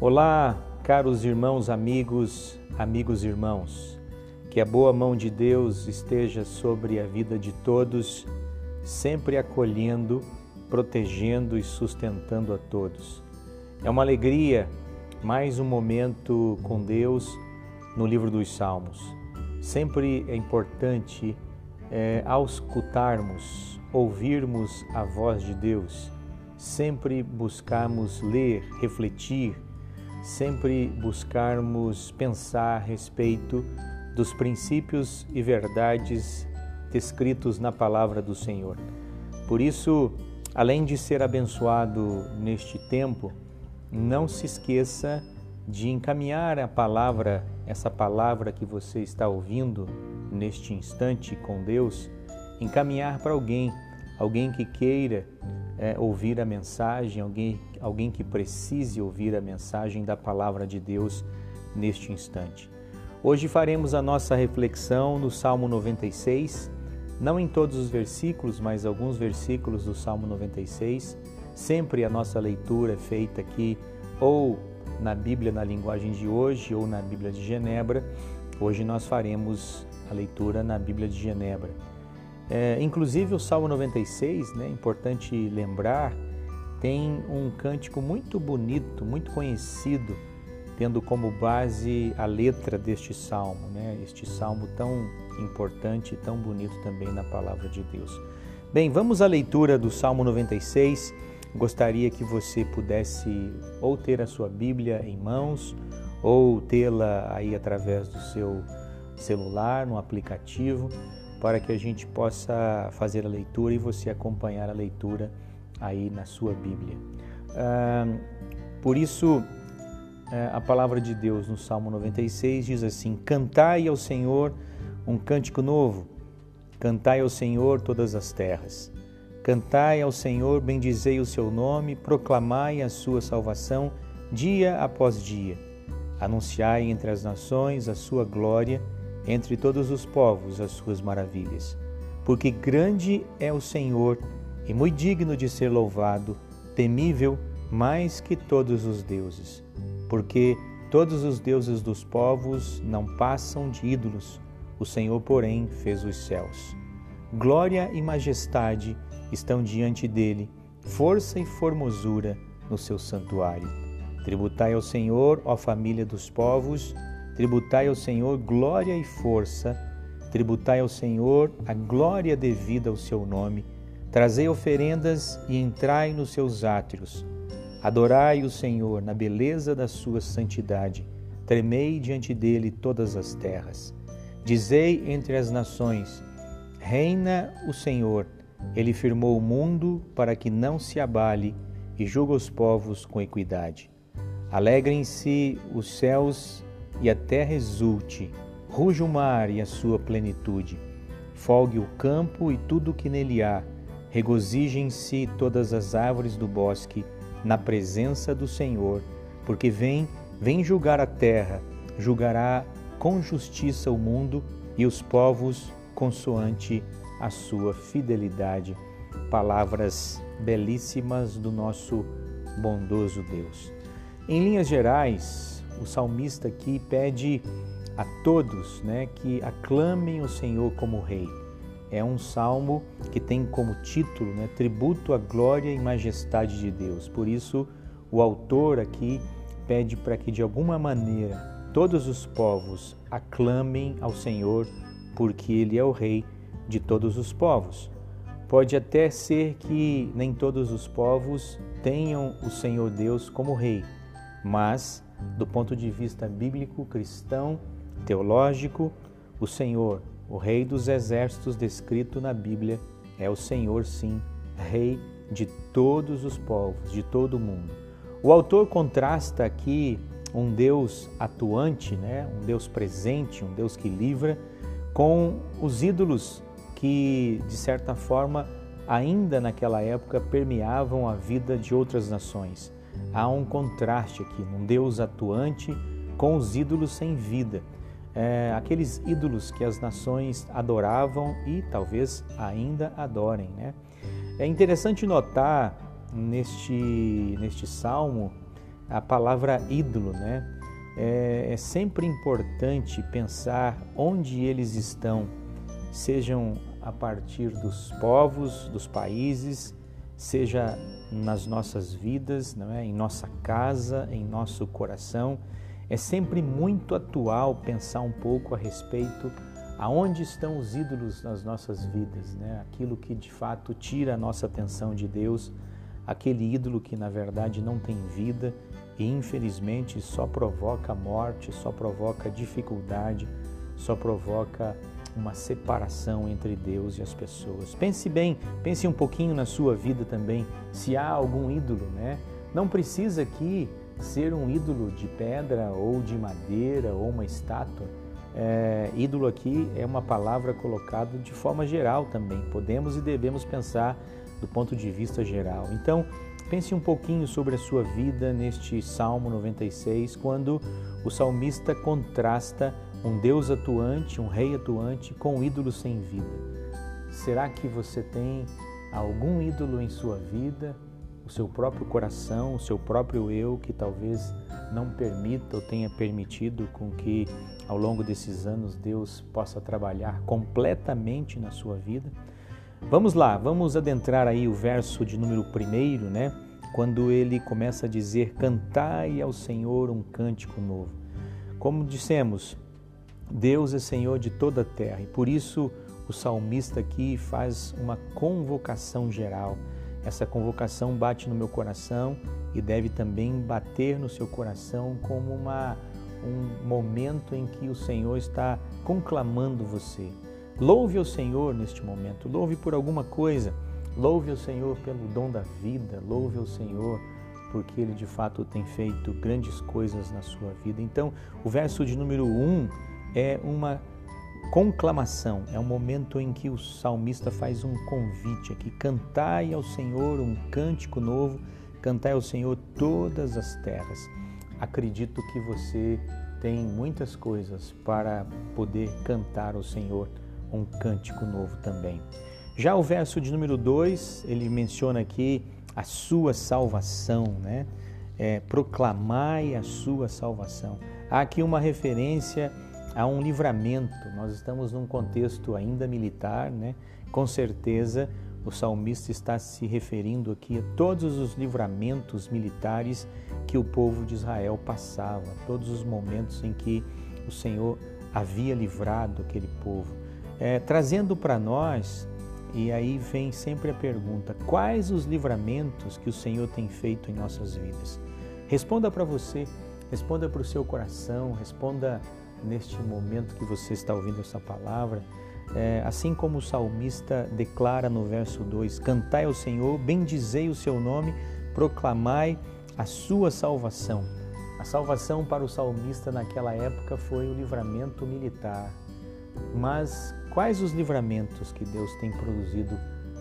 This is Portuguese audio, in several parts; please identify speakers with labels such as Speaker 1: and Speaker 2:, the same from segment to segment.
Speaker 1: Olá, caros irmãos, amigos, amigos irmãos. Que a boa mão de Deus esteja sobre a vida de todos, sempre acolhendo, protegendo e sustentando a todos. É uma alegria mais um momento com Deus no livro dos Salmos. Sempre é importante, é, ouvirmos a voz de Deus, sempre buscarmos ler, refletir, sempre buscarmos pensar a respeito dos princípios e verdades descritos na palavra do Senhor. Por isso, além de ser abençoado neste tempo, não se esqueça de encaminhar a palavra, essa palavra que você está ouvindo neste instante com Deus, encaminhar para alguém, alguém que queira é, ouvir a mensagem, alguém, alguém que precise ouvir a mensagem da palavra de Deus neste instante. Hoje faremos a nossa reflexão no Salmo 96, não em todos os versículos, mas alguns versículos do Salmo 96. Sempre a nossa leitura é feita aqui ou na Bíblia na linguagem de hoje ou na Bíblia de Genebra. Hoje nós faremos a leitura na Bíblia de Genebra. É, inclusive o Salmo 96, né, importante lembrar, tem um cântico muito bonito, muito conhecido, tendo como base a letra deste salmo, né, este salmo tão importante e tão bonito também na palavra de Deus. Bem, vamos à leitura do Salmo 96. Gostaria que você pudesse ou ter a sua Bíblia em mãos ou tê-la aí através do seu celular, no aplicativo para que a gente possa fazer a leitura e você acompanhar a leitura aí na sua Bíblia. Por isso, é, a palavra de Deus no Salmo 96 diz assim: Cantai ao Senhor um cântico novo, cantai ao Senhor todas as terras. Cantai ao Senhor, bendizei o seu nome, proclamai a sua salvação dia após dia. Anunciai entre as nações a sua glória entre todos os povos as suas maravilhas. Porque grande é o Senhor e muito digno de ser louvado, temível mais que todos os deuses. Porque todos os deuses dos povos não passam de ídolos, o Senhor, porém, fez os céus. Glória e majestade estão diante dele, força e formosura no seu santuário. Tributai ao Senhor, ó família dos povos, Tributai ao Senhor glória e força, tributai ao Senhor a glória devida ao seu nome. Trazei oferendas e entrai nos seus átrios. Adorai o Senhor na beleza da sua santidade. Tremei diante dele todas as terras. Dizei entre as nações: Reina o Senhor. Ele firmou o mundo para que não se abale e julga os povos com equidade. Alegrem-se os céus e a terra exulte, ruja o mar e a sua plenitude, folgue o campo e tudo o que nele há, regozijem-se todas as árvores do bosque na presença do Senhor, porque vem, vem julgar a terra, julgará com justiça o mundo e os povos consoante a sua fidelidade. Palavras belíssimas do nosso bondoso Deus. Em linhas gerais, o salmista aqui pede a todos né, que aclamem o Senhor como Rei. É um salmo que tem como título né, Tributo à Glória e Majestade de Deus. Por isso, o autor aqui pede para que, de alguma maneira, todos os povos aclamem ao Senhor, porque Ele é o Rei de todos os povos. Pode até ser que nem todos os povos tenham o Senhor Deus como Rei, mas do ponto de vista bíblico, cristão, teológico, o Senhor, o Rei dos exércitos descrito na Bíblia, é o Senhor, sim, Rei de todos os povos, de todo o mundo. O autor contrasta aqui um Deus atuante, né? um Deus presente, um Deus que livra, com os ídolos que, de certa forma, ainda naquela época permeavam a vida de outras nações há um contraste aqui, um Deus atuante com os ídolos sem vida. É, aqueles ídolos que as nações adoravam e talvez ainda adorem. Né? É interessante notar neste, neste salmo a palavra ídolo, né? É, é sempre importante pensar onde eles estão, sejam a partir dos povos, dos países, seja nas nossas vidas, não é? em nossa casa, em nosso coração. É sempre muito atual pensar um pouco a respeito aonde estão os ídolos nas nossas vidas, né? Aquilo que de fato tira a nossa atenção de Deus, aquele ídolo que na verdade não tem vida e infelizmente só provoca morte, só provoca dificuldade, só provoca uma separação entre Deus e as pessoas. Pense bem, pense um pouquinho na sua vida também, se há algum ídolo, né? Não precisa aqui ser um ídolo de pedra ou de madeira ou uma estátua. É, ídolo aqui é uma palavra colocada de forma geral também. Podemos e devemos pensar do ponto de vista geral. Então, pense um pouquinho sobre a sua vida neste Salmo 96, quando o salmista contrasta um Deus atuante, um rei atuante com um ídolo sem vida. Será que você tem algum ídolo em sua vida, o seu próprio coração, o seu próprio eu, que talvez não permita ou tenha permitido com que ao longo desses anos Deus possa trabalhar completamente na sua vida? Vamos lá, vamos adentrar aí o verso de número primeiro, né? Quando ele começa a dizer: Cantai ao Senhor um cântico novo. Como dissemos, Deus é Senhor de toda a terra e por isso o salmista aqui faz uma convocação geral. Essa convocação bate no meu coração e deve também bater no seu coração como uma, um momento em que o Senhor está conclamando você. Louve ao Senhor neste momento, louve por alguma coisa, louve ao Senhor pelo dom da vida, louve ao Senhor porque Ele de fato tem feito grandes coisas na sua vida. Então, o verso de número 1 um é uma conclamação, é um momento em que o salmista faz um convite aqui: cantai ao Senhor um cântico novo, cantai ao Senhor todas as terras. Acredito que você tem muitas coisas para poder cantar ao Senhor um cântico novo também. Já o verso de número 2, ele menciona aqui a sua salvação, né? É, proclamai a sua salvação. Há aqui uma referência há um livramento. Nós estamos num contexto ainda militar, né? Com certeza o salmista está se referindo aqui a todos os livramentos militares que o povo de Israel passava, todos os momentos em que o Senhor havia livrado aquele povo, é, trazendo para nós. E aí vem sempre a pergunta: quais os livramentos que o Senhor tem feito em nossas vidas? Responda para você, responda para o seu coração, responda neste momento que você está ouvindo essa palavra, é, assim como o salmista declara no verso 2: Cantai ao Senhor, bendizei o seu nome, proclamai a sua salvação. A salvação para o salmista naquela época foi o livramento militar. Mas quais os livramentos que Deus tem produzido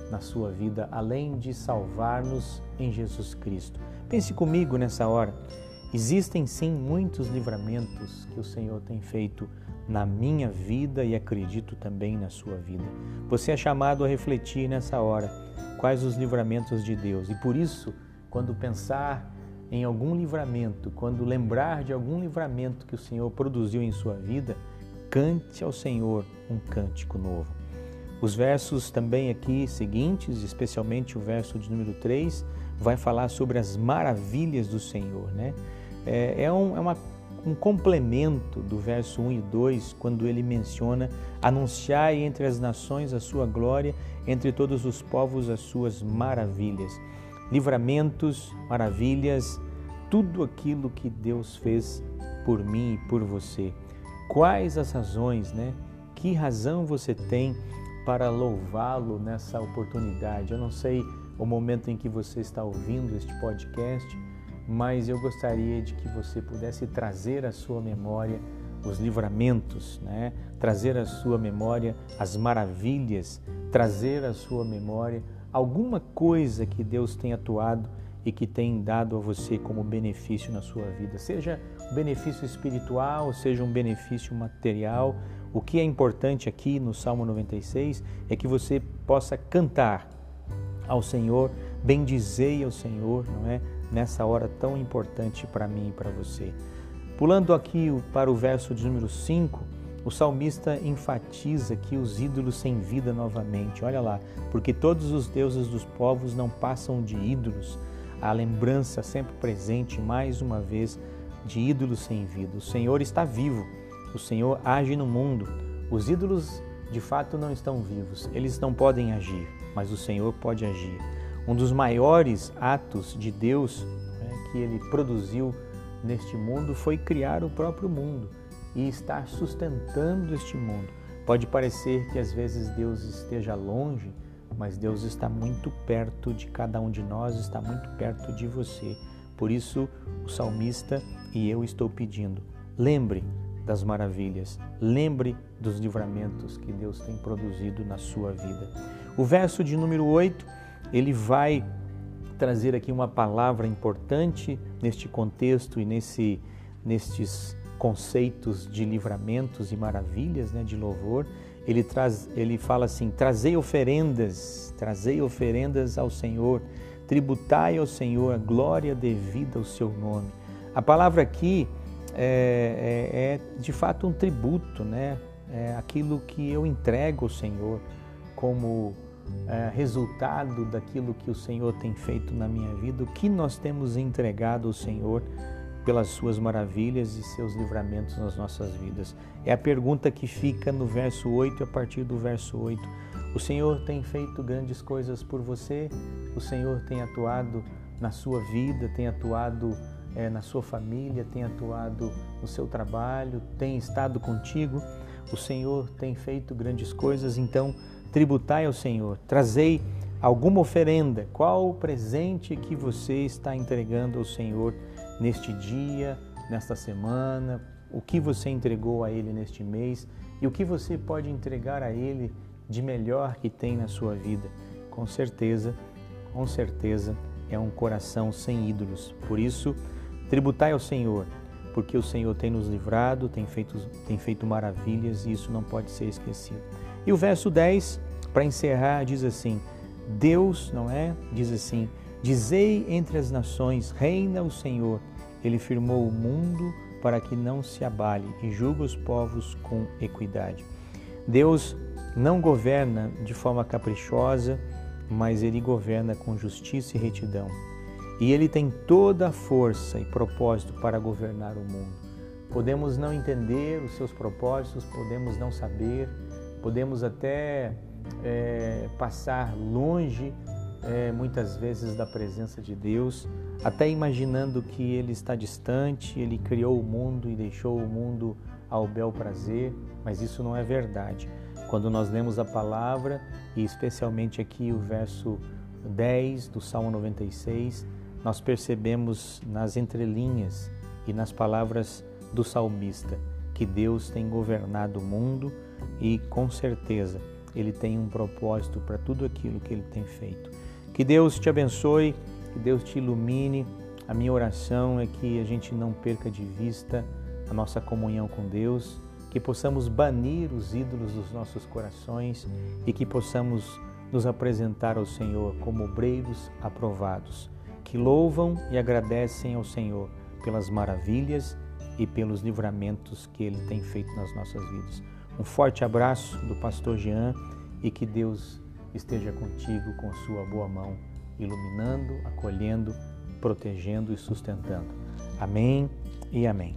Speaker 1: na sua vida, além de salvar-nos em Jesus Cristo? Pense comigo nessa hora. Existem sim muitos livramentos que o Senhor tem feito na minha vida e acredito também na sua vida. Você é chamado a refletir nessa hora quais os livramentos de Deus. E por isso, quando pensar em algum livramento, quando lembrar de algum livramento que o Senhor produziu em sua vida, cante ao Senhor um cântico novo. Os versos também aqui seguintes, especialmente o verso de número 3, vai falar sobre as maravilhas do Senhor, né? É, é, um, é uma, um complemento do verso 1 e 2, quando ele menciona: Anunciai entre as nações a sua glória, entre todos os povos as suas maravilhas. Livramentos, maravilhas, tudo aquilo que Deus fez por mim e por você. Quais as razões, né? Que razão você tem para louvá-lo nessa oportunidade? Eu não sei o momento em que você está ouvindo este podcast, mas eu gostaria de que você pudesse trazer à sua memória os livramentos, né? trazer à sua memória as maravilhas, trazer à sua memória alguma coisa que Deus tem atuado e que tem dado a você como benefício na sua vida, seja um benefício espiritual, seja um benefício material. O que é importante aqui no Salmo 96 é que você possa cantar ao Senhor, bendizei ao Senhor, não é? Nessa hora tão importante para mim e para você. Pulando aqui para o verso de número 5, o salmista enfatiza aqui os ídolos sem vida novamente. Olha lá, porque todos os deuses dos povos não passam de ídolos. A lembrança sempre presente, mais uma vez, de ídolos sem vida. O Senhor está vivo, o Senhor age no mundo. Os ídolos de fato não estão vivos, eles não podem agir, mas o Senhor pode agir. Um dos maiores atos de Deus né, que ele produziu neste mundo foi criar o próprio mundo e estar sustentando este mundo. Pode parecer que às vezes Deus esteja longe, mas Deus está muito perto de cada um de nós, está muito perto de você. Por isso, o salmista e eu estou pedindo: lembre das maravilhas, lembre dos livramentos que Deus tem produzido na sua vida. O verso de número 8, ele vai trazer aqui uma palavra importante neste contexto e nesse, nestes conceitos de livramentos e maravilhas, né, de louvor. Ele traz, ele fala assim: trazei oferendas, trazei oferendas ao Senhor, tributai ao Senhor a glória devida ao seu nome. A palavra aqui é, é, é de fato um tributo, né? É aquilo que eu entrego ao Senhor como é, resultado daquilo que o Senhor tem feito na minha vida, o que nós temos entregado ao Senhor pelas suas maravilhas e seus livramentos nas nossas vidas. É a pergunta que fica no verso 8 a partir do verso 8. O Senhor tem feito grandes coisas por você, o Senhor tem atuado na sua vida, tem atuado é, na sua família, tem atuado no seu trabalho, tem estado contigo. O Senhor tem feito grandes coisas, então tributai ao Senhor, trazei alguma oferenda. Qual o presente que você está entregando ao Senhor neste dia, nesta semana? O que você entregou a Ele neste mês e o que você pode entregar a Ele de melhor que tem na sua vida? Com certeza, com certeza é um coração sem ídolos. Por isso, Tributai ao Senhor, porque o Senhor tem nos livrado, tem feito, tem feito maravilhas e isso não pode ser esquecido. E o verso 10, para encerrar, diz assim: Deus, não é? Diz assim: Dizei entre as nações, reina o Senhor. Ele firmou o mundo para que não se abale e julga os povos com equidade. Deus não governa de forma caprichosa, mas ele governa com justiça e retidão e ele tem toda a força e propósito para governar o mundo. Podemos não entender os seus propósitos, podemos não saber, podemos até é, passar longe é, muitas vezes da presença de Deus, até imaginando que Ele está distante, Ele criou o mundo e deixou o mundo ao bel prazer, mas isso não é verdade. Quando nós lemos a palavra, e especialmente aqui o verso 10 do Salmo 96, nós percebemos nas entrelinhas e nas palavras do salmista que Deus tem governado o mundo e com certeza ele tem um propósito para tudo aquilo que ele tem feito. Que Deus te abençoe, que Deus te ilumine. A minha oração é que a gente não perca de vista a nossa comunhão com Deus, que possamos banir os ídolos dos nossos corações e que possamos nos apresentar ao Senhor como obreiros aprovados que louvam e agradecem ao Senhor pelas maravilhas e pelos livramentos que Ele tem feito nas nossas vidas. Um forte abraço do pastor Jean e que Deus esteja contigo com sua boa mão, iluminando, acolhendo, protegendo e sustentando. Amém e amém.